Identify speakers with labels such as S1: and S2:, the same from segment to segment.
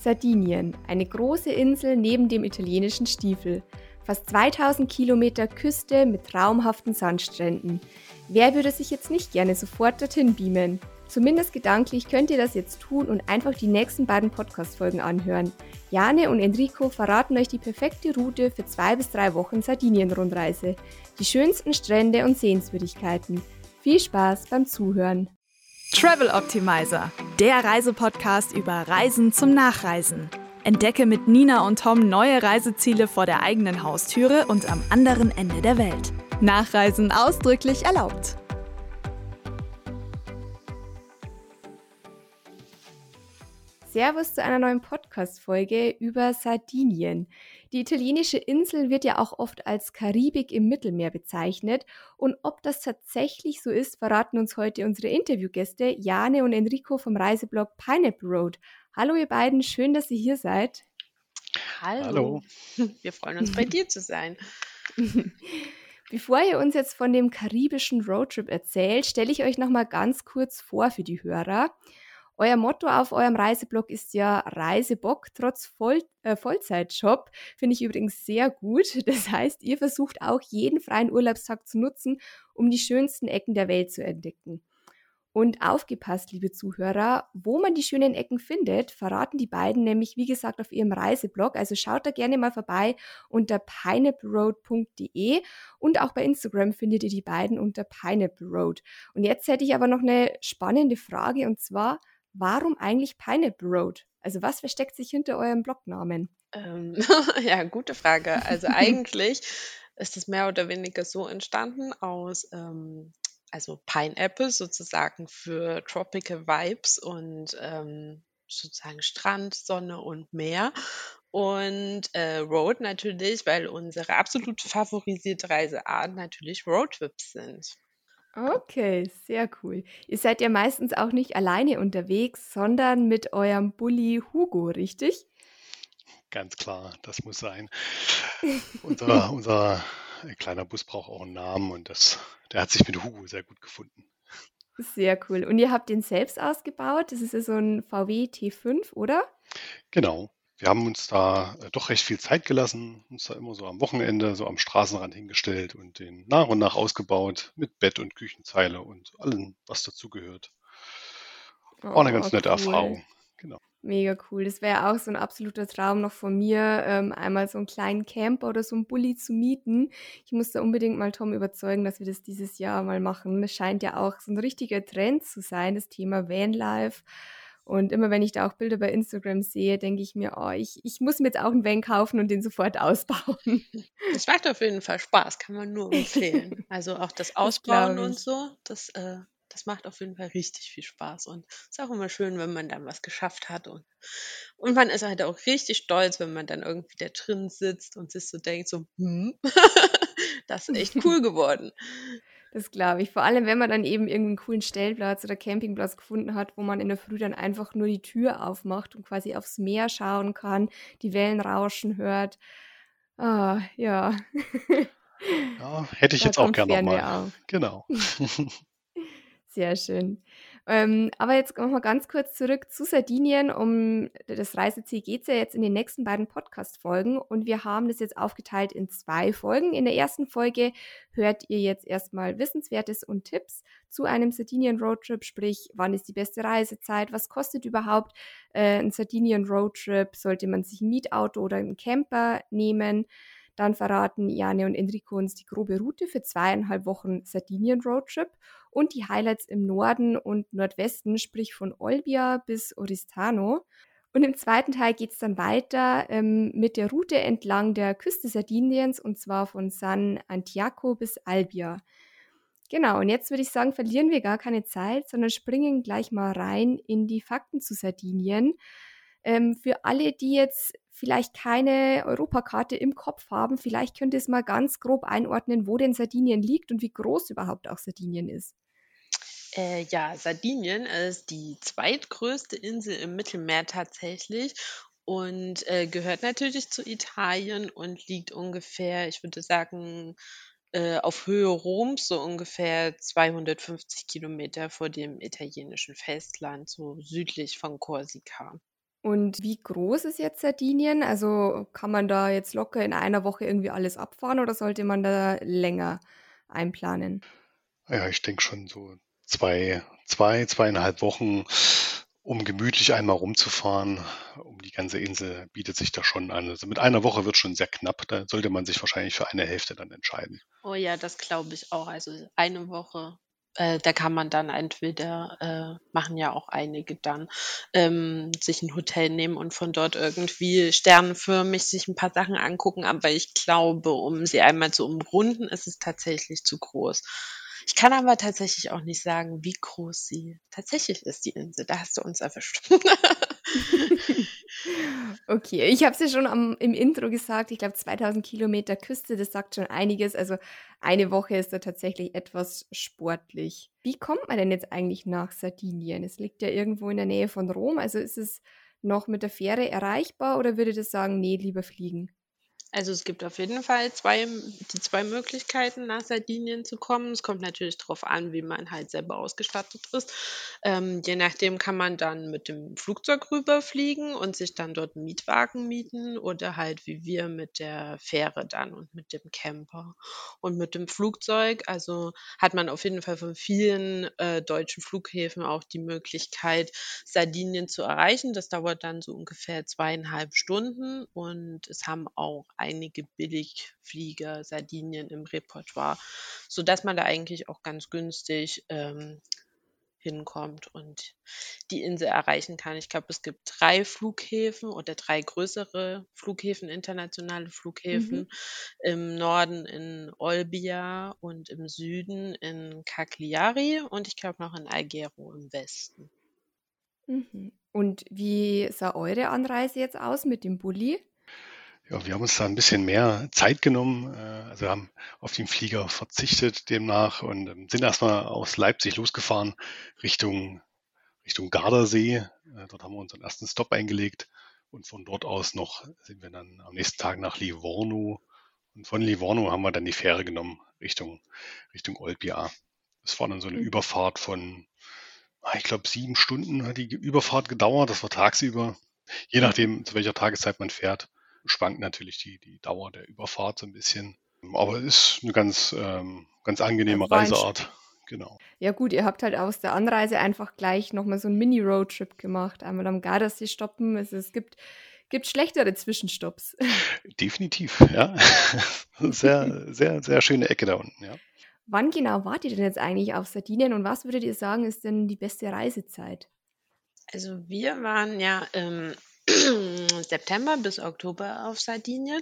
S1: Sardinien, eine große Insel neben dem italienischen Stiefel. Fast 2000 Kilometer Küste mit traumhaften Sandstränden. Wer würde sich jetzt nicht gerne sofort dorthin beamen? Zumindest gedanklich könnt ihr das jetzt tun und einfach die nächsten beiden Podcast-Folgen anhören. Jane und Enrico verraten euch die perfekte Route für zwei bis drei Wochen Sardinien-Rundreise. Die schönsten Strände und Sehenswürdigkeiten. Viel Spaß beim Zuhören.
S2: Travel Optimizer, der Reisepodcast über Reisen zum Nachreisen. Entdecke mit Nina und Tom neue Reiseziele vor der eigenen Haustüre und am anderen Ende der Welt. Nachreisen ausdrücklich erlaubt.
S1: Servus zu einer neuen Podcast-Folge über Sardinien. Die italienische Insel wird ja auch oft als Karibik im Mittelmeer bezeichnet. Und ob das tatsächlich so ist, verraten uns heute unsere Interviewgäste Jane und Enrico vom Reiseblog Pineapple Road. Hallo ihr beiden, schön, dass ihr hier seid.
S3: Hallo. Hallo. Wir freuen uns, bei dir zu sein.
S1: Bevor ihr uns jetzt von dem karibischen Roadtrip erzählt, stelle ich euch noch mal ganz kurz vor für die Hörer. Euer Motto auf eurem Reiseblog ist ja Reisebock trotz Voll äh, Vollzeitjob. Finde ich übrigens sehr gut. Das heißt, ihr versucht auch jeden freien Urlaubstag zu nutzen, um die schönsten Ecken der Welt zu entdecken. Und aufgepasst, liebe Zuhörer, wo man die schönen Ecken findet, verraten die beiden nämlich, wie gesagt, auf ihrem Reiseblog. Also schaut da gerne mal vorbei unter pineappleroad.de und auch bei Instagram findet ihr die beiden unter Pineapple Road. Und jetzt hätte ich aber noch eine spannende Frage und zwar, warum eigentlich Pineapple Road? Also was versteckt sich hinter eurem Blognamen?
S3: Ähm, ja, gute Frage. Also eigentlich ist es mehr oder weniger so entstanden aus, ähm, also Pineapple sozusagen für Tropical Vibes und ähm, sozusagen Strand, Sonne und Meer. Und äh, Road natürlich, weil unsere absolut favorisierte Reiseart natürlich Roadtrips sind.
S1: Okay, sehr cool. Ihr seid ja meistens auch nicht alleine unterwegs, sondern mit eurem Bulli Hugo, richtig?
S4: Ganz klar, das muss sein. Unser, unser kleiner Bus braucht auch einen Namen und das, der hat sich mit Hugo sehr gut gefunden.
S1: Sehr cool. Und ihr habt den selbst ausgebaut? Das ist ja so ein VW T5, oder?
S4: Genau wir haben uns da äh, doch recht viel Zeit gelassen, uns da immer so am Wochenende so am Straßenrand hingestellt und den nach und nach ausgebaut mit Bett und Küchenzeile und allem, was dazugehört. War eine ganz oh, nette cool. Erfahrung.
S1: Genau. Mega cool. Das wäre auch so ein absoluter Traum noch von mir, ähm, einmal so einen kleinen Camper oder so einen Bulli zu mieten. Ich muss da unbedingt mal Tom überzeugen, dass wir das dieses Jahr mal machen. Es scheint ja auch so ein richtiger Trend zu sein, das Thema Vanlife. Und immer wenn ich da auch Bilder bei Instagram sehe, denke ich mir, oh, ich, ich muss mir jetzt auch einen Van kaufen und den sofort ausbauen.
S3: Das macht auf jeden Fall Spaß, kann man nur empfehlen. Also auch das Ausbauen das und so, das, äh, das macht auf jeden Fall richtig viel Spaß. Und es ist auch immer schön, wenn man dann was geschafft hat. Und, und man ist halt auch richtig stolz, wenn man dann irgendwie da drin sitzt und sich so denkt, so, hm, das ist echt cool geworden.
S1: Das glaube ich. Vor allem, wenn man dann eben irgendeinen coolen Stellplatz oder Campingplatz gefunden hat, wo man in der Früh dann einfach nur die Tür aufmacht und quasi aufs Meer schauen kann, die Wellen rauschen hört. Ah, ja.
S4: Ja, hätte ich da jetzt auch gerne nochmal. Genau.
S1: Sehr schön. Ähm, aber jetzt kommen wir ganz kurz zurück zu Sardinien. Um das Reiseziel geht es ja jetzt in den nächsten beiden Podcast-Folgen und wir haben das jetzt aufgeteilt in zwei Folgen. In der ersten Folge hört ihr jetzt erstmal Wissenswertes und Tipps zu einem Sardinien-Roadtrip, sprich, wann ist die beste Reisezeit, was kostet überhaupt äh, ein Sardinien-Roadtrip, sollte man sich ein Mietauto oder einen Camper nehmen. Dann verraten Jane und Enrico uns die grobe Route für zweieinhalb Wochen Sardinien-Roadtrip und die Highlights im Norden und Nordwesten, sprich von Olbia bis Oristano. Und im zweiten Teil geht es dann weiter ähm, mit der Route entlang der Küste Sardiniens und zwar von San Antiaco bis Albia. Genau, und jetzt würde ich sagen, verlieren wir gar keine Zeit, sondern springen gleich mal rein in die Fakten zu Sardinien. Ähm, für alle, die jetzt vielleicht keine Europakarte im Kopf haben, vielleicht könnt ihr es mal ganz grob einordnen, wo denn Sardinien liegt und wie groß überhaupt auch Sardinien ist.
S3: Äh, ja, Sardinien ist die zweitgrößte Insel im Mittelmeer tatsächlich und äh, gehört natürlich zu Italien und liegt ungefähr, ich würde sagen, äh, auf Höhe Roms, so ungefähr 250 Kilometer vor dem italienischen Festland, so südlich von Korsika.
S1: Und wie groß ist jetzt Sardinien? Also kann man da jetzt locker in einer Woche irgendwie alles abfahren oder sollte man da länger einplanen?
S4: Ja, ich denke schon so zwei, zwei, zweieinhalb Wochen, um gemütlich einmal rumzufahren, um die ganze Insel bietet sich da schon an. Also mit einer Woche wird schon sehr knapp. Da sollte man sich wahrscheinlich für eine Hälfte dann entscheiden.
S3: Oh ja, das glaube ich auch. Also eine Woche äh, da kann man dann entweder, äh, machen ja auch einige dann, ähm, sich ein Hotel nehmen und von dort irgendwie sternenförmig sich ein paar Sachen angucken. Aber ich glaube, um sie einmal zu umrunden, ist es tatsächlich zu groß. Ich kann aber tatsächlich auch nicht sagen, wie groß sie tatsächlich ist, die Insel. Da hast du uns erwischt.
S1: Okay, ich habe es ja schon am, im Intro gesagt, ich glaube 2000 Kilometer Küste, das sagt schon einiges. Also eine Woche ist da tatsächlich etwas sportlich. Wie kommt man denn jetzt eigentlich nach Sardinien? Es liegt ja irgendwo in der Nähe von Rom, also ist es noch mit der Fähre erreichbar oder würde das sagen, nee, lieber fliegen?
S3: Also es gibt auf jeden Fall zwei, die zwei Möglichkeiten, nach Sardinien zu kommen. Es kommt natürlich darauf an, wie man halt selber ausgestattet ist. Ähm, je nachdem kann man dann mit dem Flugzeug rüberfliegen und sich dann dort einen Mietwagen mieten oder halt wie wir mit der Fähre dann und mit dem Camper und mit dem Flugzeug. Also hat man auf jeden Fall von vielen äh, deutschen Flughäfen auch die Möglichkeit, Sardinien zu erreichen. Das dauert dann so ungefähr zweieinhalb Stunden und es haben auch einige Billigflieger, Sardinien im Repertoire, sodass man da eigentlich auch ganz günstig ähm, hinkommt und die Insel erreichen kann. Ich glaube, es gibt drei Flughäfen oder drei größere Flughäfen, internationale Flughäfen. Mhm. Im Norden in Olbia und im Süden in Cagliari und ich glaube noch in Alghero im Westen.
S1: Mhm. Und wie sah eure Anreise jetzt aus mit dem Bulli?
S4: Ja, wir haben uns da ein bisschen mehr Zeit genommen, äh, also haben auf den Flieger verzichtet demnach und ähm, sind erstmal aus Leipzig losgefahren Richtung, Richtung Gardasee. Äh, dort haben wir unseren ersten Stop eingelegt und von dort aus noch sind wir dann am nächsten Tag nach Livorno und von Livorno haben wir dann die Fähre genommen Richtung, Richtung Olbia. Das war dann so eine mhm. Überfahrt von, ah, ich glaube, sieben Stunden hat die Überfahrt gedauert. Das war tagsüber, je nachdem, zu welcher Tageszeit man fährt schwankt natürlich die, die Dauer der Überfahrt so ein bisschen. Aber es ist eine ganz, ähm, ganz angenehme Reiseart. Genau.
S1: Ja gut, ihr habt halt aus der Anreise einfach gleich nochmal so einen Mini-Roadtrip gemacht. Einmal am Gardasee stoppen. Es, es gibt, gibt schlechtere Zwischenstopps.
S4: Definitiv, ja. sehr, sehr, sehr schöne Ecke da unten, ja.
S1: Wann genau wart ihr denn jetzt eigentlich auf Sardinien und was würdet ihr sagen, ist denn die beste Reisezeit?
S3: Also wir waren ja im September bis Oktober auf Sardinien.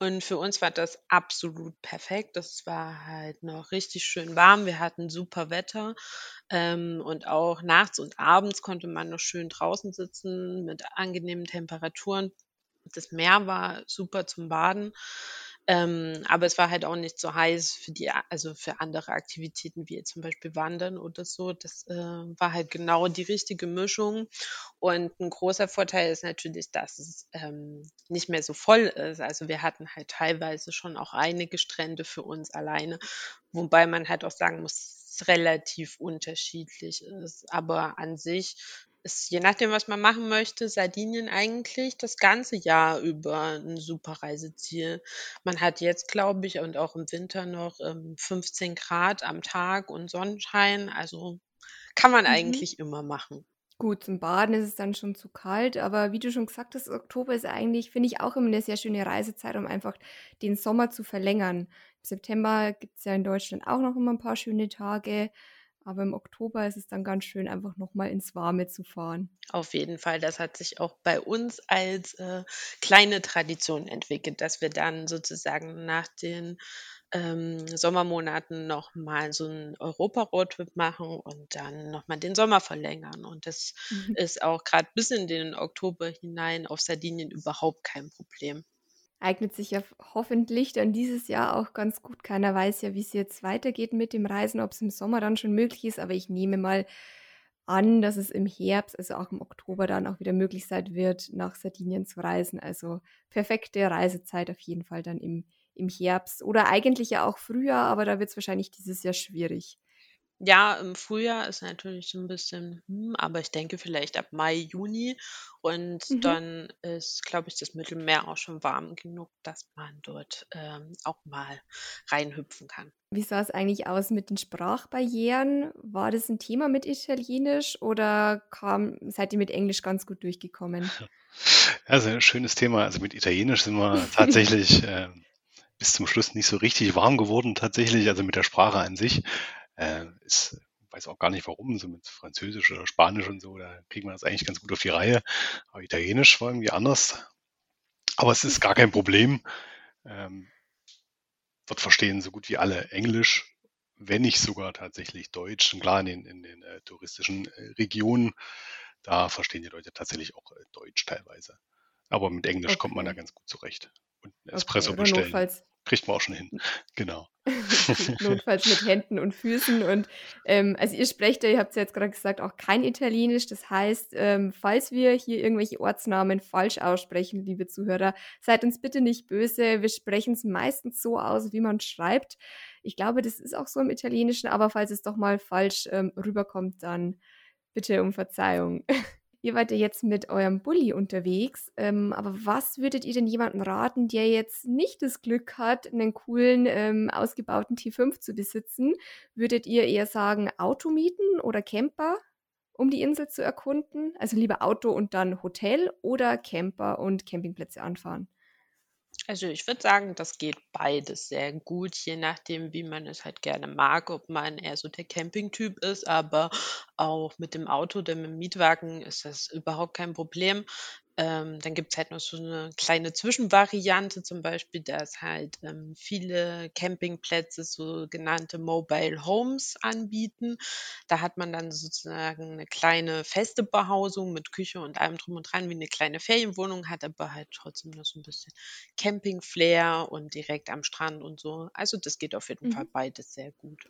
S3: Und für uns war das absolut perfekt. Das war halt noch richtig schön warm. Wir hatten super Wetter. Ähm, und auch nachts und abends konnte man noch schön draußen sitzen mit angenehmen Temperaturen. Das Meer war super zum Baden. Ähm, aber es war halt auch nicht so heiß für die, also für andere Aktivitäten wie zum Beispiel Wandern oder so. Das äh, war halt genau die richtige Mischung. Und ein großer Vorteil ist natürlich, dass es ähm, nicht mehr so voll ist. Also wir hatten halt teilweise schon auch einige Strände für uns alleine, wobei man halt auch sagen muss, relativ unterschiedlich ist. Aber an sich ist je nachdem, was man machen möchte, Sardinien eigentlich das ganze Jahr über ein super Reiseziel. Man hat jetzt, glaube ich, und auch im Winter noch ähm, 15 Grad am Tag und Sonnenschein. Also kann man Mhm. eigentlich immer machen.
S1: Gut, zum Baden ist es dann schon zu kalt, aber wie du schon gesagt hast, Oktober ist eigentlich, finde ich, auch immer eine sehr schöne Reisezeit, um einfach den Sommer zu verlängern. Im September gibt es ja in Deutschland auch noch immer ein paar schöne Tage. Aber im Oktober ist es dann ganz schön, einfach nochmal ins Warme zu fahren.
S3: Auf jeden Fall. Das hat sich auch bei uns als äh, kleine Tradition entwickelt, dass wir dann sozusagen nach den ähm, Sommermonaten nochmal so einen Europa-Roadtrip machen und dann nochmal den Sommer verlängern. Und das mhm. ist auch gerade bis in den Oktober hinein auf Sardinien überhaupt kein Problem
S1: eignet sich ja hoffentlich dann dieses Jahr auch ganz gut. Keiner weiß ja, wie es jetzt weitergeht mit dem Reisen, ob es im Sommer dann schon möglich ist, aber ich nehme mal an, dass es im Herbst, also auch im Oktober dann auch wieder möglich sein wird, nach Sardinien zu reisen. Also perfekte Reisezeit auf jeden Fall dann im, im Herbst oder eigentlich ja auch früher, aber da wird es wahrscheinlich dieses Jahr schwierig.
S3: Ja, im Frühjahr ist natürlich so ein bisschen, hm, aber ich denke vielleicht ab Mai, Juni und
S1: Mhm.
S3: dann ist, glaube ich, das Mittelmeer auch schon warm genug, dass man dort, ähm, auch mal reinhüpfen kann.
S1: Wie sah es eigentlich aus mit den Sprachbarrieren? War das ein Thema mit Italienisch oder kam seid ihr mit Englisch ganz gut durchgekommen?
S4: Ja, sehr schönes Thema. Also mit Italienisch sind wir tatsächlich äh, bis zum Schluss nicht so richtig warm geworden, tatsächlich, also mit der Sprache an sich. Äh, ist, weiß auch gar nicht warum, so mit Französisch oder Spanisch und so, da kriegen wir das eigentlich ganz gut auf die Reihe. Aber Italienisch war irgendwie anders. Aber es ist gar kein Problem. Ähm, dort verstehen so gut wie alle Englisch, wenn nicht sogar tatsächlich Deutsch. Und klar, in den, in den äh, touristischen äh, Regionen, da verstehen die Leute tatsächlich auch äh, Deutsch teilweise. Aber mit Englisch kommt man da
S1: Okay.
S4: ganz gut zurecht. Und
S1: Okay,
S4: Espresso
S1: oder
S4: bestellen,
S1: notfalls
S4: kriegt man auch schon hin. Genau.
S1: Notfalls mit Händen und Füßen und, ähm, also ihr sprecht ja, ihr habt's ja jetzt grad gesagt, auch kein Italienisch. Das heißt, ähm, falls wir hier irgendwelche Ortsnamen falsch aussprechen, liebe Zuhörer, seid uns bitte nicht böse. Wir sprechen's meistens so aus, wie man schreibt. Ich glaube, das ist auch so im Italienischen, aber falls es doch mal falsch, ähm, rüberkommt, dann bitte um Verzeihung. Ihr wart ja jetzt mit eurem Bulli unterwegs, ähm, aber was würdet ihr denn jemandem raten, der jetzt nicht das Glück hat, einen coolen, ähm, ausgebauten T5 zu besitzen? Würdet ihr eher sagen, Auto mieten oder Camper, um die Insel zu erkunden? Also lieber Auto und dann Hotel oder Camper und Campingplätze anfahren?
S3: Also, ich würde sagen, das geht beides sehr gut, je nachdem, wie man es halt gerne mag, ob man eher so der Campingtyp ist, aber auch mit dem Auto oder mit dem Mietwagen ist das überhaupt kein Problem. Ähm, dann gibt's halt noch so eine kleine Zwischenvariante, zum Beispiel, dass halt, ähm, viele Campingplätze sogenannte Mobile Homes anbieten. Da hat man dann sozusagen eine kleine feste Behausung mit Küche und allem drum und dran, wie eine kleine Ferienwohnung, hat aber halt trotzdem noch so ein bisschen Camping-Flair und direkt am Strand und so. Also, das geht auf jeden Fall
S1: Mhm.
S3: beides sehr gut.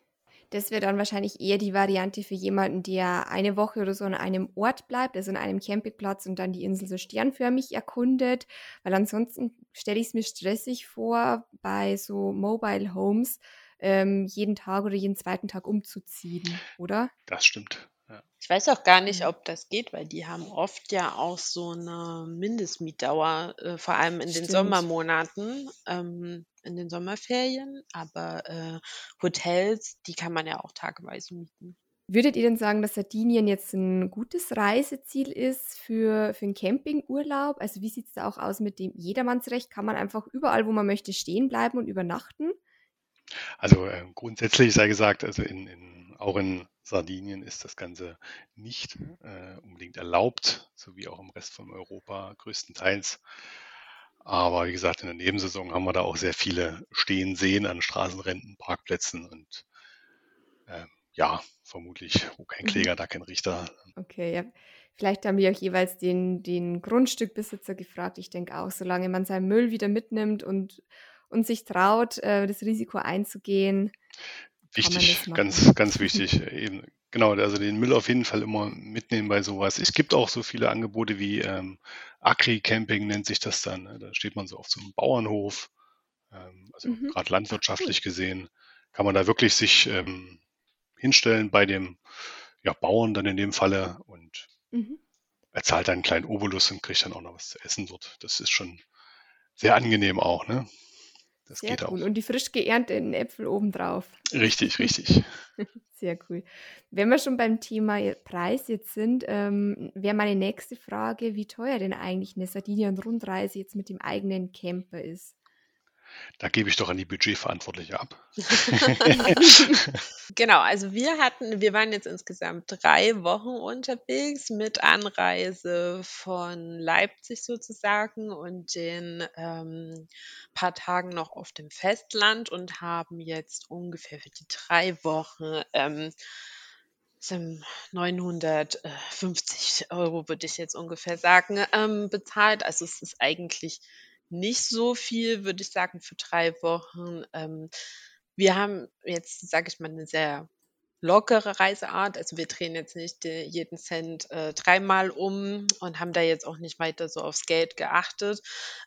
S1: Das wäre dann wahrscheinlich eher die Variante für jemanden, der eine Woche oder so an einem Ort bleibt, also an einem Campingplatz und dann die Insel so sternförmig erkundet, weil ansonsten stelle ich es mir stressig vor, bei so Mobile Homes ähm, jeden Tag oder jeden zweiten Tag umzuziehen, oder?
S4: Das stimmt. Ja.
S3: Ich weiß auch gar nicht,
S1: Mhm.
S3: ob das geht, weil die haben oft ja auch so eine Mindestmietdauer, äh, vor allem in den
S1: Stimmt.
S3: Sommermonaten, ähm, in den Sommerferien. Aber, äh, Hotels, die kann man ja auch tageweise mieten.
S1: Würdet ihr denn sagen, dass Sardinien jetzt ein gutes Reiseziel ist für, für einen Campingurlaub? Also wie sieht es da auch aus mit dem Jedermannsrecht? Kann man einfach überall, wo man möchte, stehen bleiben und übernachten?
S4: Also äh, grundsätzlich sei gesagt, also in, in, auch in Sardinien ist das Ganze nicht äh, unbedingt erlaubt, so wie auch im Rest von Europa größtenteils. Aber wie gesagt, in der Nebensaison haben wir da auch sehr viele stehen sehen an Straßenränden, Parkplätzen und äh, ja, vermutlich, wo kein
S1: Mhm.
S4: Kläger, da kein Richter.
S1: Okay, ja. Vielleicht haben wir auch jeweils den, den Grundstückbesitzer gefragt. Ich denke auch, solange man seinen Müll wieder mitnimmt und, und sich traut, äh, das Risiko einzugehen, kann man
S4: Wichtig, ganz, ganz wichtig. Eben, genau, also den Müll auf jeden Fall immer mitnehmen bei sowas. Es gibt auch so viele Angebote wie ähm, Agri-Camping nennt sich das dann. ne? Da steht man so auf so einem Bauernhof. Ähm, also
S1: Mhm.
S4: gerade landwirtschaftlich gesehen kann man da wirklich sich ähm, hinstellen bei dem ja, Bauern dann in dem Falle und
S1: Mhm.
S4: er zahlt dann einen kleinen Obolus und kriegt dann auch noch was zu essen dort. Das ist schon sehr angenehm auch, ne? Das
S1: Sehr
S4: geht
S1: cool.
S4: auch.
S1: Und die frisch geernteten Äpfel obendrauf.
S4: Richtig, richtig.
S1: Sehr cool. Wenn wir schon beim Thema Preis jetzt sind, ähm, wäre meine nächste Frage, wie teuer denn eigentlich eine Sardinien-Rundreise jetzt mit dem eigenen Camper ist.
S4: Da gebe ich doch an die Budgetverantwortliche ab.
S3: Genau, also wir hatten wir waren jetzt insgesamt 3 Wochen unterwegs mit Anreise von Leipzig sozusagen und den, ähm, paar Tagen noch auf dem Festland und haben jetzt ungefähr für die 3 Wochen, ähm, sind 950 Euro, würde ich jetzt ungefähr sagen, ähm, bezahlt. Also, es ist eigentlich nicht so viel, würde ich sagen, für 3 Wochen. Ähm, wir haben jetzt, sage ich mal, 'ne sehr lockere Reiseart. Also, wir drehen jetzt nicht, jeden Cent, äh, dreimal um und haben da jetzt auch nicht weiter so aufs Geld geachtet.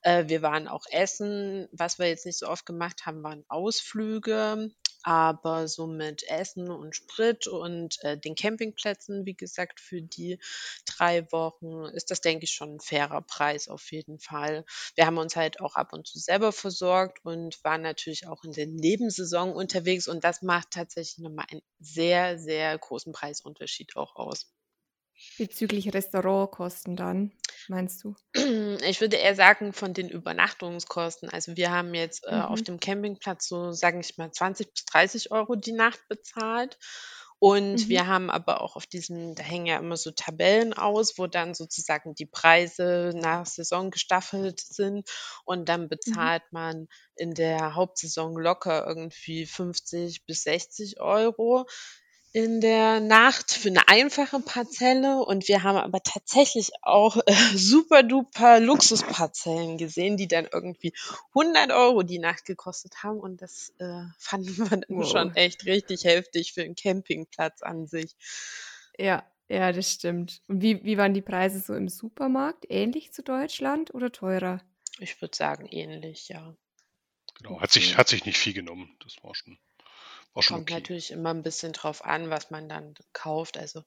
S3: Äh, wir waren auch essen. Was wir jetzt nicht so oft gemacht haben, waren Ausflüge. Aber so mit Essen und Sprit und äh, den Campingplätzen, wie gesagt, für die drei Wochen ist das, denke ich, schon ein fairer Preis auf jeden Fall. Wir haben uns halt auch ab und zu selber versorgt und waren natürlich auch in der Nebensaison unterwegs und das macht tatsächlich nochmal einen sehr, sehr großen Preisunterschied auch aus.
S1: Bezüglich Restaurantkosten dann, meinst du?
S3: Ich würde eher sagen, von den Übernachtungskosten. Also wir haben jetzt äh, auf mhm. dem Campingplatz so, sage ich mal, 20 bis 30 Euro die Nacht bezahlt. Und Mhm. wir haben aber auch auf diesem, da hängen ja immer so Tabellen aus, wo dann sozusagen die Preise nach Saison gestaffelt sind. Und dann Mhm. bezahlt man in der Hauptsaison locker irgendwie 50 bis 60 Euro in der Nacht für eine einfache Parzelle und wir haben aber tatsächlich auch äh, super duper Luxusparzellen gesehen, die dann irgendwie 100 Euro die Nacht gekostet haben und das äh, fanden wir dann wow. schon echt richtig heftig für einen Campingplatz an sich.
S1: Ja, ja, das stimmt. Und wie, wie waren die Preise so im Supermarkt? Ähnlich zu Deutschland oder teurer?
S3: Ich würde sagen ähnlich, ja.
S4: Genau, hat sich, hat sich nicht viel genommen. Das war schon
S3: auch schon Kommt okay. natürlich immer ein bisschen drauf an, was man dann kauft. Also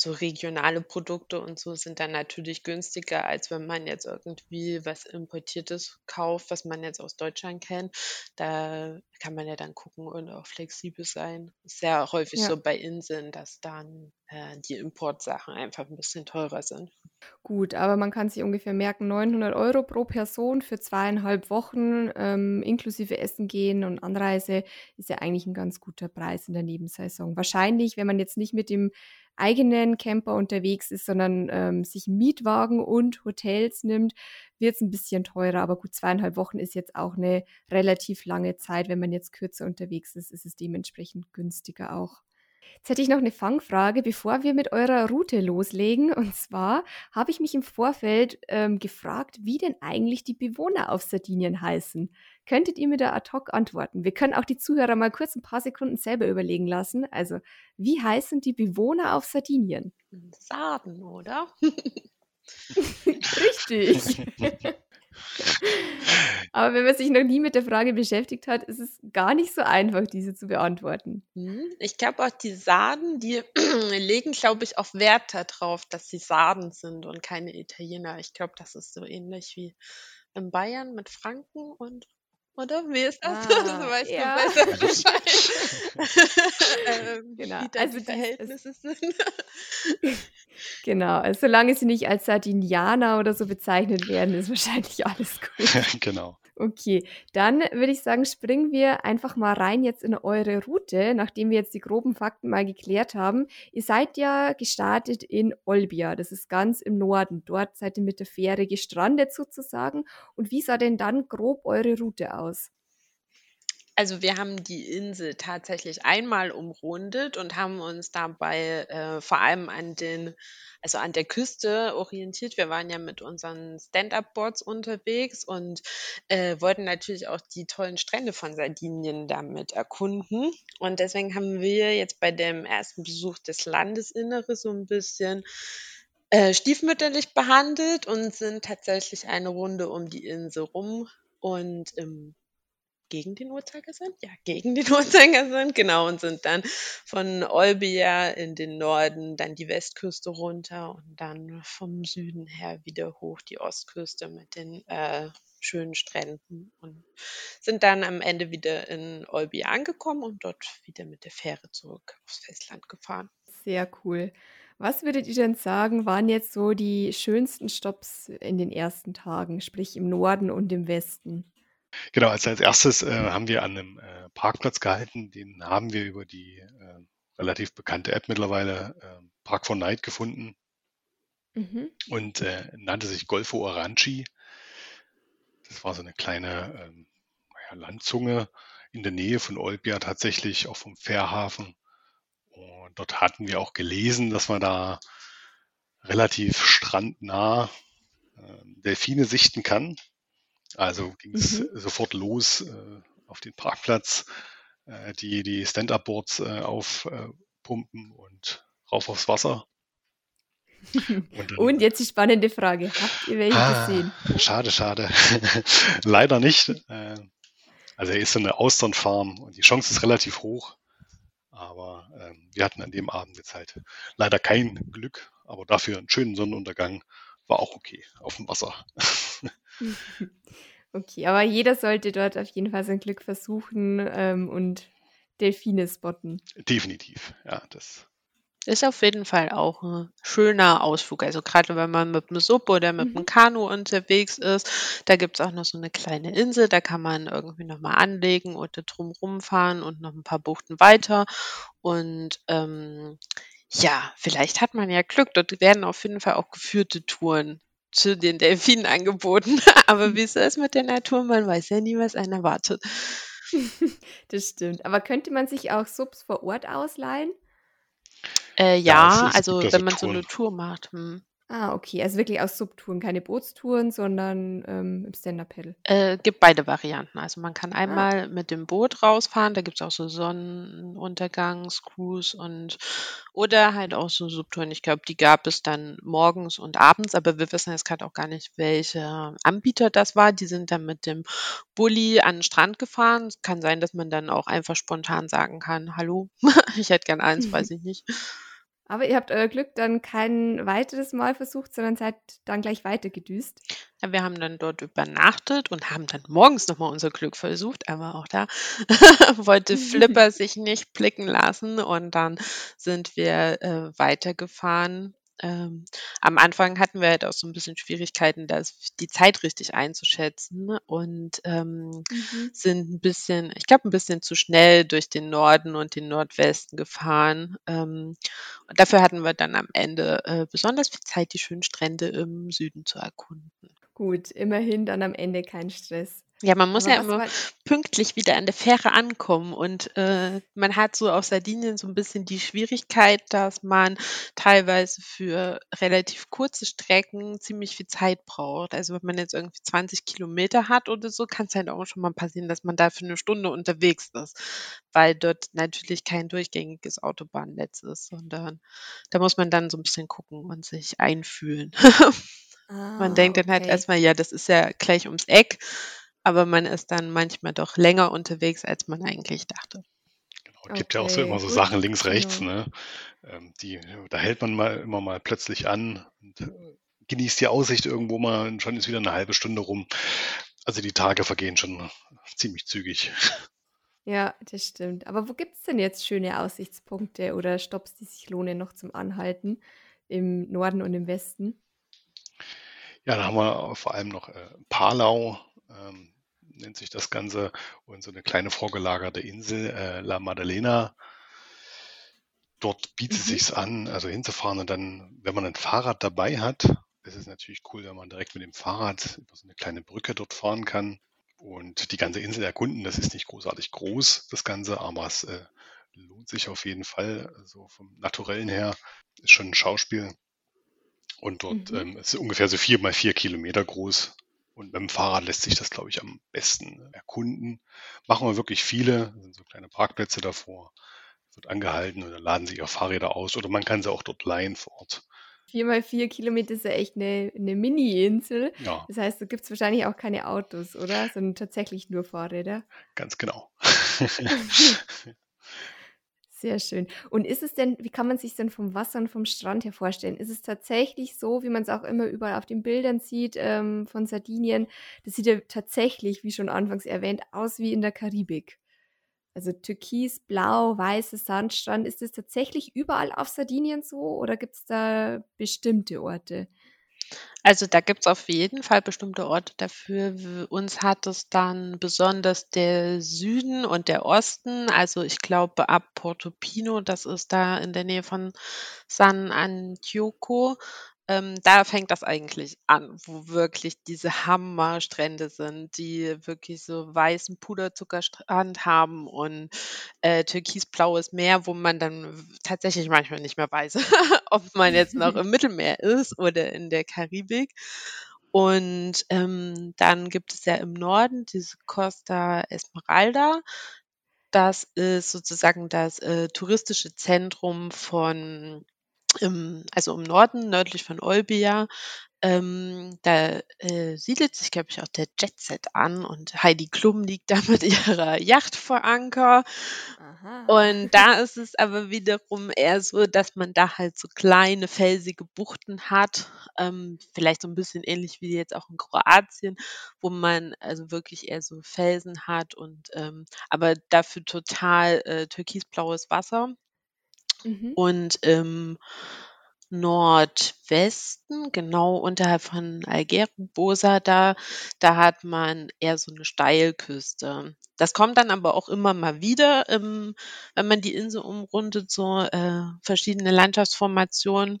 S3: so regionale Produkte und so sind dann natürlich günstiger, als wenn man jetzt irgendwie was Importiertes kauft, was man jetzt aus Deutschland kennt. Da kann man ja dann gucken und auch flexibel sein. Ist ja häufig Ja. so bei Inseln, dass dann äh, die Importsachen einfach ein bisschen teurer sind.
S1: Gut, aber man kann sich ungefähr merken, 900 Euro pro Person für zweieinhalb Wochen, ähm, inklusive Essen gehen und Anreise, ist ja eigentlich ein ganz guter Preis in der Nebensaison. Wahrscheinlich, wenn man jetzt nicht mit dem eigenen Camper unterwegs ist, sondern ähm, sich Mietwagen und Hotels nimmt, wird es ein bisschen teurer. Aber gut, zweieinhalb Wochen ist jetzt auch eine relativ lange Zeit. Wenn man jetzt kürzer unterwegs ist, ist es dementsprechend günstiger auch. Jetzt hätte ich noch eine Fangfrage, bevor wir mit eurer Route loslegen. Und zwar habe ich mich im Vorfeld ähm, gefragt, wie denn eigentlich die Bewohner auf Sardinien heißen. Könntet ihr mir da ad hoc antworten? Wir können auch die Zuhörer mal kurz ein paar Sekunden selber überlegen lassen. Also, wie heißen die Bewohner auf Sardinien?
S3: Sarden, oder?
S1: Richtig. Aber wenn man sich noch nie mit der Frage beschäftigt hat, ist es gar nicht so einfach, diese zu beantworten.
S3: Hm, ich glaube auch die Sarden, die legen, glaube ich, auch Wert darauf, dass sie Sarden sind und keine Italiener. Ich glaube, das ist so ähnlich wie in Bayern mit Franken und oder? Wie ist das? Ah, du weißt ja. besser Bescheid.
S1: ähm, genau. Wie also die Verhältnisse sind. genau. Also solange sie nicht als Sardinianer oder so bezeichnet werden, ist wahrscheinlich alles gut.
S4: genau.
S1: Okay, dann würde ich sagen, springen wir einfach mal rein jetzt in eure Route, nachdem wir jetzt die groben Fakten mal geklärt haben. Ihr seid ja gestartet in Olbia, das ist ganz im Norden. Dort seid ihr mit der Fähre gestrandet sozusagen. Und wie sah denn dann grob eure Route aus?
S3: Also wir haben die Insel tatsächlich einmal umrundet und haben uns dabei äh, vor allem an den, also an der Küste orientiert. Wir waren ja mit unseren Stand-up-Boards unterwegs und äh, wollten natürlich auch die tollen Strände von Sardinien damit erkunden. Und deswegen haben wir jetzt bei dem ersten Besuch des Landesinneres so ein bisschen äh, stiefmütterlich behandelt und sind tatsächlich eine Runde um die Insel rum und im gegen den Uhrzeigersinn? Ja, gegen den Uhrzeigersinn, genau, und sind dann von Olbia in den Norden, dann die Westküste runter und dann vom Süden her wieder hoch die Ostküste mit den äh, schönen Stränden und sind dann am Ende wieder in Olbia angekommen und dort wieder mit der Fähre zurück aufs Festland gefahren.
S1: Sehr cool. Was würdet ihr denn sagen, waren jetzt so die schönsten Stops in den ersten Tagen, sprich im Norden und im Westen?
S4: Genau, also als erstes äh, haben wir an einem äh, Parkplatz gehalten. Den haben wir über die äh, relativ bekannte App mittlerweile äh, Park for Night gefunden Mhm. und äh, nannte sich Golfo Orangi. Das war so eine kleine ähm, naja, Landzunge in der Nähe von Olbia, tatsächlich auch vom Fährhafen. Und dort hatten wir auch gelesen, dass man da relativ strandnah äh, Delfine sichten kann. Also ging es mhm. sofort los äh, auf den Parkplatz, äh, die, die Stand-Up-Boards äh, aufpumpen und rauf aufs Wasser.
S1: Und, und, jetzt die spannende Frage. Habt ihr welche ah, gesehen?
S4: Schade, schade. Leider nicht. Äh, Also er ist so eine Austernfarm und die Chance ist relativ hoch. Aber ähm, wir hatten an dem Abend jetzt halt leider kein Glück, aber dafür einen schönen Sonnenuntergang war auch okay auf dem Wasser.
S1: okay, aber jeder sollte dort auf jeden Fall sein Glück versuchen ähm, und Delfine spotten.
S4: Definitiv, ja, das
S3: ist auf jeden Fall auch ein schöner Ausflug. Also gerade wenn man mit dem Sub oder mit dem mhm. Kanu unterwegs ist, da gibt es auch noch so eine kleine Insel, da kann man irgendwie nochmal anlegen oder drum rumfahren und noch ein paar Buchten weiter. Und ähm, ja, vielleicht hat man ja Glück. Dort werden auf jeden Fall auch geführte Touren zu den Delfinen angeboten. Aber wie es ist mit der Natur, man weiß ja nie, was einen erwartet.
S1: Das stimmt. Aber könnte man sich auch Subs vor Ort ausleihen?
S3: Äh, ja, ist, also wenn man so eine Tour macht. Hm.
S1: Ah, okay. Also wirklich aus Subtouren, keine Bootstouren, sondern ähm, im Stand-Up-Paddle.
S3: Äh, gibt beide Varianten. Also man kann ah. einmal mit dem Boot rausfahren, da gibt es auch so Sonnenuntergangs-Cruise und oder halt auch so Subtouren. Ich glaube, die gab es dann morgens und abends, aber wir wissen jetzt gerade auch gar nicht, welche Anbieter das war. Die sind dann mit dem Bulli an den Strand gefahren. Es kann sein, dass man dann auch einfach spontan sagen kann, hallo, ich hätte gern eins, weiß ich nicht.
S1: Aber ihr habt euer Glück dann kein weiteres Mal versucht, sondern seid dann gleich weitergedüst.
S3: Ja, wir haben dann dort übernachtet und haben dann morgens nochmal unser Glück versucht, aber auch da wollte Flipper sich nicht blicken lassen und dann sind wir äh, weitergefahren ähm, am Anfang hatten wir halt auch so ein bisschen Schwierigkeiten, das, die Zeit richtig einzuschätzen und ähm, mhm. sind ein bisschen, ich glaube, ein bisschen zu schnell durch den Norden und den Nordwesten gefahren. Ähm, und dafür hatten wir dann am Ende äh, besonders viel Zeit, die schönen Strände im Süden zu erkunden.
S1: Gut, immerhin dann am Ende kein Stress.
S3: Ja, man muss Aber ja immer pünktlich wieder an der Fähre ankommen und, äh, man hat so auf Sardinien so ein bisschen die Schwierigkeit, dass man teilweise für relativ kurze Strecken ziemlich viel Zeit braucht. Also, wenn man jetzt irgendwie 20 Kilometer hat oder so, kann es halt auch schon mal passieren, dass man da für eine Stunde unterwegs ist, weil dort natürlich kein durchgängiges Autobahnnetz ist, sondern da muss man dann so ein bisschen gucken und sich einfühlen. Man denkt dann halt okay. erstmal, ja, das ist ja gleich ums Eck aber man ist dann manchmal doch länger unterwegs, als man eigentlich dachte.
S4: Genau, es gibt ja auch so immer so gut. Sachen links, rechts, genau. ne? Ähm, die, da hält man mal immer mal plötzlich an und äh, genießt die Aussicht irgendwo mal und schon ist wieder eine halbe Stunde rum. Also die Tage vergehen schon ziemlich zügig.
S1: Ja, das stimmt. Aber wo gibt es denn jetzt schöne Aussichtspunkte oder Stops, die sich lohnen noch zum Anhalten im Norden und im Westen?
S4: Ja, da haben wir vor allem noch äh, Palau, ähm, nennt sich das Ganze, und so eine kleine vorgelagerte Insel, äh, La Maddalena. Dort bietet es mhm. sich an, also hinzufahren und dann, wenn man ein Fahrrad dabei hat, ist es natürlich cool, wenn man direkt mit dem Fahrrad über so eine kleine Brücke dort fahren kann und die ganze Insel erkunden. Das ist nicht großartig groß, das Ganze, aber es äh, lohnt sich auf jeden Fall. Also vom Naturellen her ist schon ein Schauspiel. Und dort mhm. ähm, ist ungefähr so vier mal vier Kilometer groß. Und mit dem Fahrrad lässt sich das, glaube ich, am besten erkunden. Machen wir wirklich viele, da sind so kleine Parkplätze davor, wird angehalten oder laden sich auch Fahrräder aus oder man kann sie auch dort leihen vor Ort.
S1: Vier mal vier Kilometer ist ja echt eine, eine Mini-Insel. Ja. Das heißt, da gibt es wahrscheinlich auch keine Autos, oder? Sondern tatsächlich nur Fahrräder.
S4: Ganz genau.
S1: Sehr schön. Und ist es denn, wie kann man sich denn vom Wasser und vom Strand her vorstellen? Ist es tatsächlich so, wie man es auch immer überall auf den Bildern sieht ähm, von Sardinien? Das sieht ja tatsächlich, wie schon anfangs erwähnt, aus wie in der Karibik. Also türkis, blau, weiße Sandstrand. Ist es tatsächlich überall auf Sardinien so oder gibt es da bestimmte Orte?
S3: Also, da gibt es auf jeden Fall bestimmte Orte dafür. uns hat es dann besonders der Süden und der Osten, also ich glaube ab Portofino, das ist da in der Nähe von San Antioco, ähm, da fängt das eigentlich an, wo wirklich diese Hammerstrände sind, die wirklich so weißen Puderzuckerstrand haben und äh, türkisblaues Meer, wo man dann tatsächlich manchmal nicht mehr weiß, ob man jetzt noch im Mittelmeer ist oder in der Karibik. Und ähm, dann gibt es ja im Norden diese Costa Esmeralda. Das ist sozusagen das äh, touristische Zentrum von im, also im Norden, nördlich von Olbia, ähm, da äh, siedelt sich, glaube ich, auch der Jetset an und Heidi Klum liegt da mit ihrer Yacht vor Anker.
S1: Aha.
S3: Und da ist es aber wiederum eher so, dass man da halt so kleine felsige Buchten hat, ähm, vielleicht so ein bisschen ähnlich wie jetzt auch in Kroatien, wo man also wirklich eher so Felsen hat und ähm, aber dafür total äh, türkisblaues Wasser.
S1: Mhm.
S3: Und im Nordwesten, genau unterhalb von Algerbosa da da hat man eher so eine Steilküste. Das kommt dann aber auch immer mal wieder, ähm, wenn man die Insel umrundet, so, äh, verschiedene Landschaftsformationen.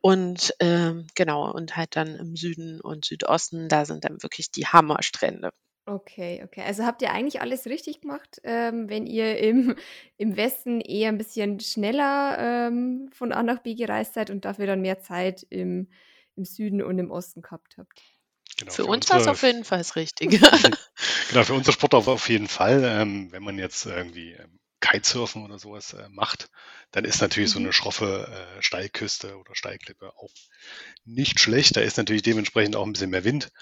S3: Und, ähm, genau, und halt dann im Süden und Südosten, da sind dann wirklich die Hammerstrände.
S1: Okay, okay. Also habt ihr eigentlich alles richtig gemacht, ähm, wenn ihr im, im Westen eher ein bisschen schneller ähm, von A nach B gereist seid und dafür dann mehr Zeit im, im Süden und im Osten gehabt habt.
S3: Genau, für, für uns war es auf jeden Fall das Richtige.
S4: genau, für unsere Sport auf jeden Fall. Ähm, wenn man jetzt irgendwie ähm, Kitesurfen oder sowas äh, macht, dann ist natürlich mhm. so eine schroffe äh, Steilküste oder Steilklippe auch nicht schlecht. Da ist natürlich dementsprechend auch ein bisschen mehr Wind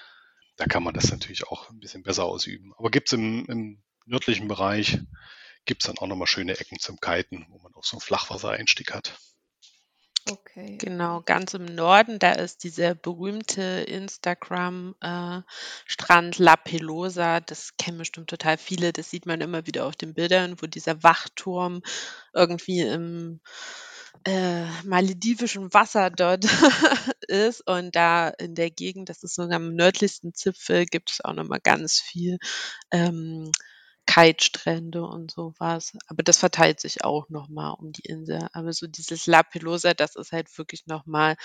S4: da kann man das natürlich auch ein bisschen besser ausüben. Aber gibt es im, im nördlichen Bereich, gibt es dann auch nochmal schöne Ecken zum Kiten, wo man auch so einen Flachwassereinstieg hat.
S3: Okay. Genau, ganz im Norden, da ist dieser berühmte Instagram-Strand äh, La Pelosa. Das kennen bestimmt total viele. Das sieht man immer wieder auf den Bildern, wo dieser Wachturm irgendwie im äh, maledivischen Wasser dort ist und da in der Gegend, das ist sogar am nördlichsten Zipfel, gibt es auch nochmal ganz viel ähm, Kitestrände und sowas. Aber das verteilt sich auch nochmal um die Insel. Aber so dieses La Pelosa, das ist halt wirklich nochmal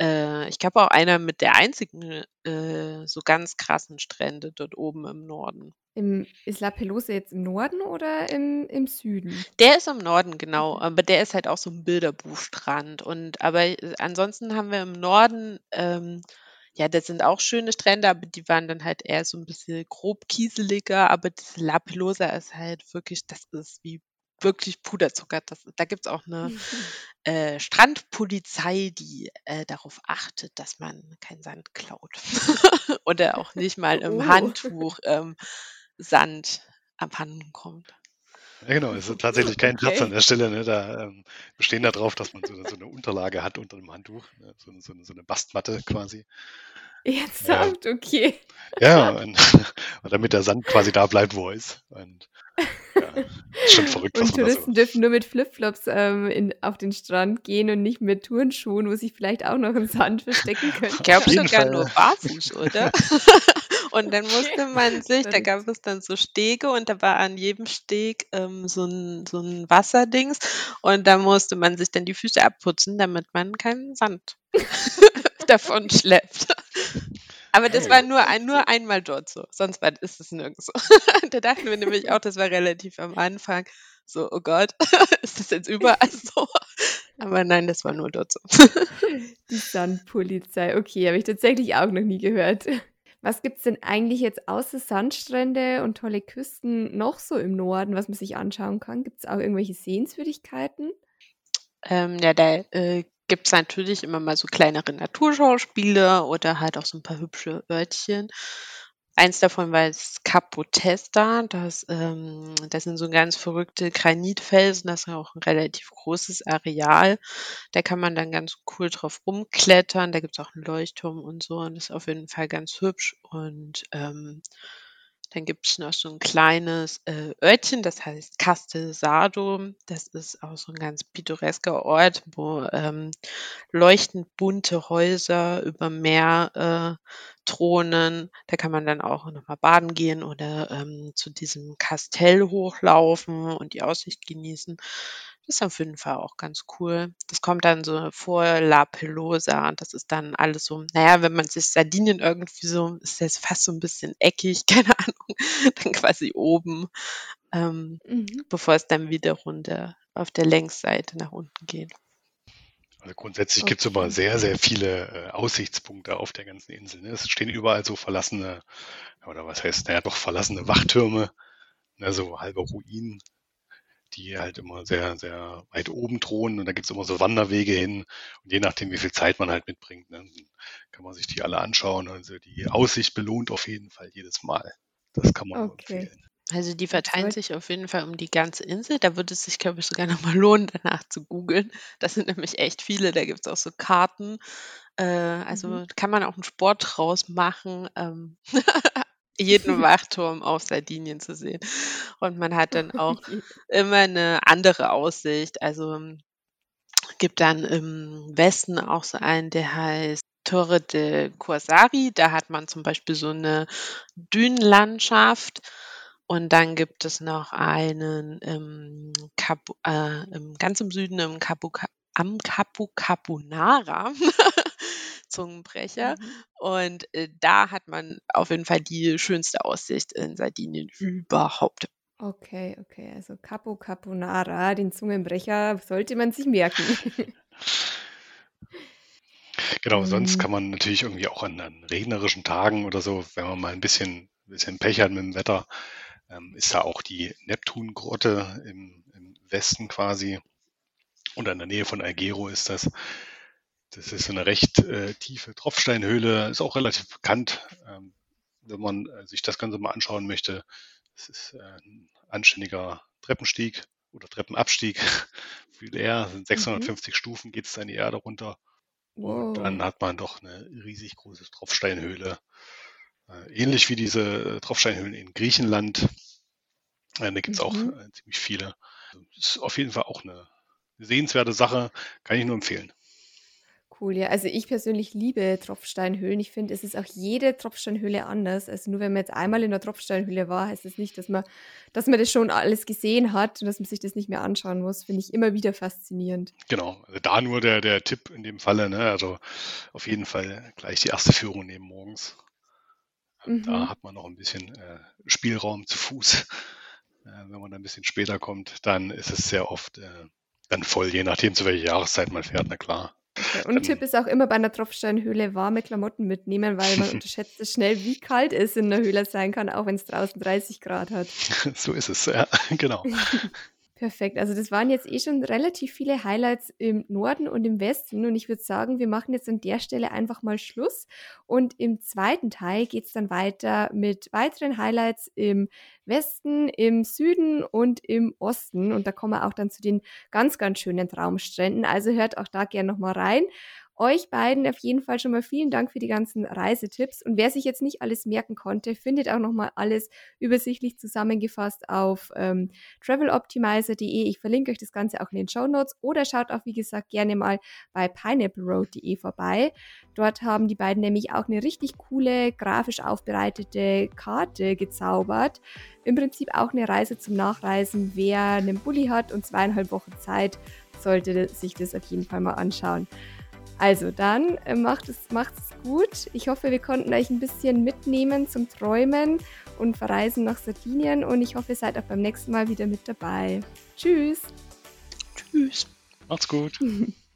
S3: äh, ich glaube auch einer mit der einzigen äh, so ganz krassen Strände dort oben im Norden.
S1: Im, ist La Pelosa jetzt im Norden oder im, im Süden?
S3: Der ist im Norden, genau. Aber der ist halt auch so ein Bilderbuchstrand. Und aber äh, ansonsten haben wir im Norden, ähm, ja, das sind auch schöne Strände, aber die waren dann halt eher so ein bisschen grob kieseliger. Aber diese La Pelosa ist halt wirklich, das ist wie wirklich Puderzucker. Das, da gibt es auch eine äh, Strandpolizei, die äh, darauf achtet, dass man keinen Sand klaut. Oder auch nicht mal im oh. Handtuch ähm, Sand abhanden kommt.
S4: Ja, genau, es ist tatsächlich kein okay. Platz an der Stelle. Ne? Da ähm, bestehen darauf, dass man so, so, eine Unterlage hat unter dem Handtuch, ne? so, so, so, eine Bastmatte quasi.
S1: Jetzt sagt, okay.
S4: Ja, und, und, damit der Sand quasi da bleibt, wo er ist. Und ja, ist schon verrückt,
S1: was Und Touristen so. dürfen nur mit Flipflops ähm, auf den Strand gehen und nicht mit Turnschuhen, wo sie vielleicht auch noch im Sand verstecken können.
S3: Ich glaube sogar Fall. nur barfuß, oder? Und dann musste man sich, da gab es dann so Stege und da war an jedem Steg ähm, so, ein, so ein Wasserdings und da musste man sich dann die Füße abputzen, damit man keinen Sand davon schleppt. Aber das war nur, ein, nur einmal dort so. Sonst war, ist es nirgends so. da dachten wir nämlich auch, das war relativ am Anfang. So, oh Gott, ist das jetzt überall so? Aber nein, das war nur dort so.
S1: Die Sandpolizei. Okay, habe ich tatsächlich auch noch nie gehört. Was gibt es denn eigentlich jetzt außer Sandstrände und tolle Küsten noch so im Norden, was man sich anschauen kann? Gibt es auch irgendwelche Sehenswürdigkeiten?
S3: Ähm, ja, da äh, gibt es natürlich immer mal so kleinere Naturschauspiele oder halt auch so ein paar hübsche Örtchen. Eins davon war das Cap Potesta, das, ähm, das sind so ganz verrückte Granitfelsen, das ist auch ein relativ großes Areal. Da kann man dann ganz cool drauf rumklettern, da gibt es auch einen Leuchtturm und so und das ist auf jeden Fall ganz hübsch und ähm, dann gibt es noch so ein kleines äh, Örtchen, das heißt Castel Sardo. Das ist auch so ein ganz pittoresker Ort, wo ähm, leuchtend bunte Häuser über Meer äh, thronen. Da kann man dann auch nochmal baden gehen oder ähm, zu diesem Kastell hochlaufen und die Aussicht genießen. Das ist auf jeden Fall auch ganz cool. Das kommt dann so vor La Pelosa und das ist dann alles so, naja, wenn man sich Sardinien irgendwie so, ist das fast so ein bisschen eckig, keine Ahnung, dann quasi oben, ähm, mhm. bevor es dann wieder runter auf der Längsseite nach unten geht.
S4: Also grundsätzlich okay. gibt es aber sehr, sehr viele äh, Aussichtspunkte auf der ganzen Insel. Ne? Es stehen überall so verlassene, oder was heißt, naja, doch verlassene Wachtürme, ne, so halbe Ruinen die halt immer sehr, sehr weit oben drohen und da gibt's immer so Wanderwege hin und je nachdem, wie viel Zeit man halt mitbringt, ne, kann man sich die alle anschauen. Also die Aussicht belohnt auf jeden Fall jedes Mal. Das kann man
S1: Okay.
S4: empfehlen.
S3: Also die verteilen
S1: Soll-
S3: sich auf jeden Fall um die ganze Insel. Da würde es sich, glaube ich, sogar nochmal lohnen, danach zu googeln. Das sind nämlich echt viele. Da gibt es auch so Karten. Äh, also
S1: Mhm.
S3: kann man auch einen Sport draus machen, ähm, jeden Wachturm auf Sardinien zu sehen. Und man hat dann auch immer eine andere Aussicht. Also ähm, gibt dann im Westen auch so einen, der heißt Torre de Corsari. Da hat man zum Beispiel so eine Dünenlandschaft. Und dann gibt es noch einen im Capu, äh, im, ganz im Süden im Capu, am Capu Capunara. Zungenbrecher.
S1: Mhm.
S3: Und äh, da hat man auf jeden Fall die schönste Aussicht in Sardinien überhaupt.
S1: Okay, okay. Also Capo Caponara, den Zungenbrecher, sollte man sich merken.
S4: Genau, sonst
S1: Ähm.
S4: kann man natürlich irgendwie auch an, an regnerischen Tagen oder so, wenn man mal ein bisschen, bisschen Pech hat mit dem Wetter, ähm, ist da auch die Neptungrotte im, im Westen quasi. Und in der Nähe von Alghero ist das. Das ist so eine recht äh, tiefe Tropfsteinhöhle, ist auch relativ bekannt, ähm, wenn man äh, sich das Ganze mal anschauen möchte. Es ist äh, ein anständiger Treppenstieg oder Treppenabstieg. Viel eher, sind 650 Stufen, geht es da in die Erde runter. Und dann
S1: Wow.
S4: hat man doch eine riesig große Tropfsteinhöhle. Äh, ähnlich wie diese äh, Tropfsteinhöhlen in Griechenland. Äh, da gibt's auch
S1: Mhm.
S4: äh, ziemlich viele. Also, Ist auf jeden Fall auch eine sehenswerte Sache, kann ich nur empfehlen.
S1: Cool, ja. Also ich persönlich liebe Tropfsteinhöhlen. Ich finde, es ist auch jede Tropfsteinhöhle anders. Also nur wenn man jetzt einmal in der Tropfsteinhöhle war, heißt das nicht, dass man, dass man das schon alles gesehen hat und dass man sich das nicht mehr anschauen muss. Finde ich immer wieder faszinierend.
S4: Genau, also da nur der, der Tipp in dem Falle, ne? Also auf jeden Fall gleich die erste Führung nehmen morgens.
S1: Mhm.
S4: Da hat man noch ein bisschen äh, Spielraum zu Fuß. Äh, wenn man dann ein bisschen später kommt, dann ist es sehr oft äh, dann voll, je nachdem zu welcher Jahreszeit man fährt, na klar.
S1: Okay. Und
S4: Dann-
S1: Tipp ist auch immer bei einer Tropfsteinhöhle warme Klamotten mitnehmen, weil man unterschätzt es schnell, wie kalt es in der Höhle sein kann, auch wenn es draußen 30 Grad hat.
S4: so ist es, ja, genau.
S1: Perfekt. Also das waren jetzt eh schon relativ viele Highlights im Norden und im Westen. Und ich würde sagen, wir machen jetzt an der Stelle einfach mal Schluss. Und im zweiten Teil geht es dann weiter mit weiteren Highlights im Westen, im Süden und im Osten. Und da kommen wir auch dann zu den ganz, ganz schönen Traumstränden. Also hört auch da gerne nochmal rein. Euch beiden auf jeden Fall schon mal vielen Dank für die ganzen Reisetipps. Und wer sich jetzt nicht alles merken konnte, findet auch nochmal alles übersichtlich zusammengefasst auf ähm, traveloptimizer.de. Ich verlinke euch das Ganze auch in den Show Notes oder schaut auch, wie gesagt, gerne mal bei pineappleroad.de vorbei. Dort haben die beiden nämlich auch eine richtig coole, grafisch aufbereitete Karte gezaubert. Im Prinzip auch eine Reise zum Nachreisen. Wer einen Bulli hat und zweieinhalb Wochen Zeit, sollte sich das auf jeden Fall mal anschauen. Also dann äh, macht es macht's gut. Ich hoffe, wir konnten euch ein bisschen mitnehmen zum Träumen und verreisen nach Sardinien und ich hoffe, ihr seid auch beim nächsten Mal wieder mit dabei. Tschüss!
S3: Tschüss.
S4: Macht's gut.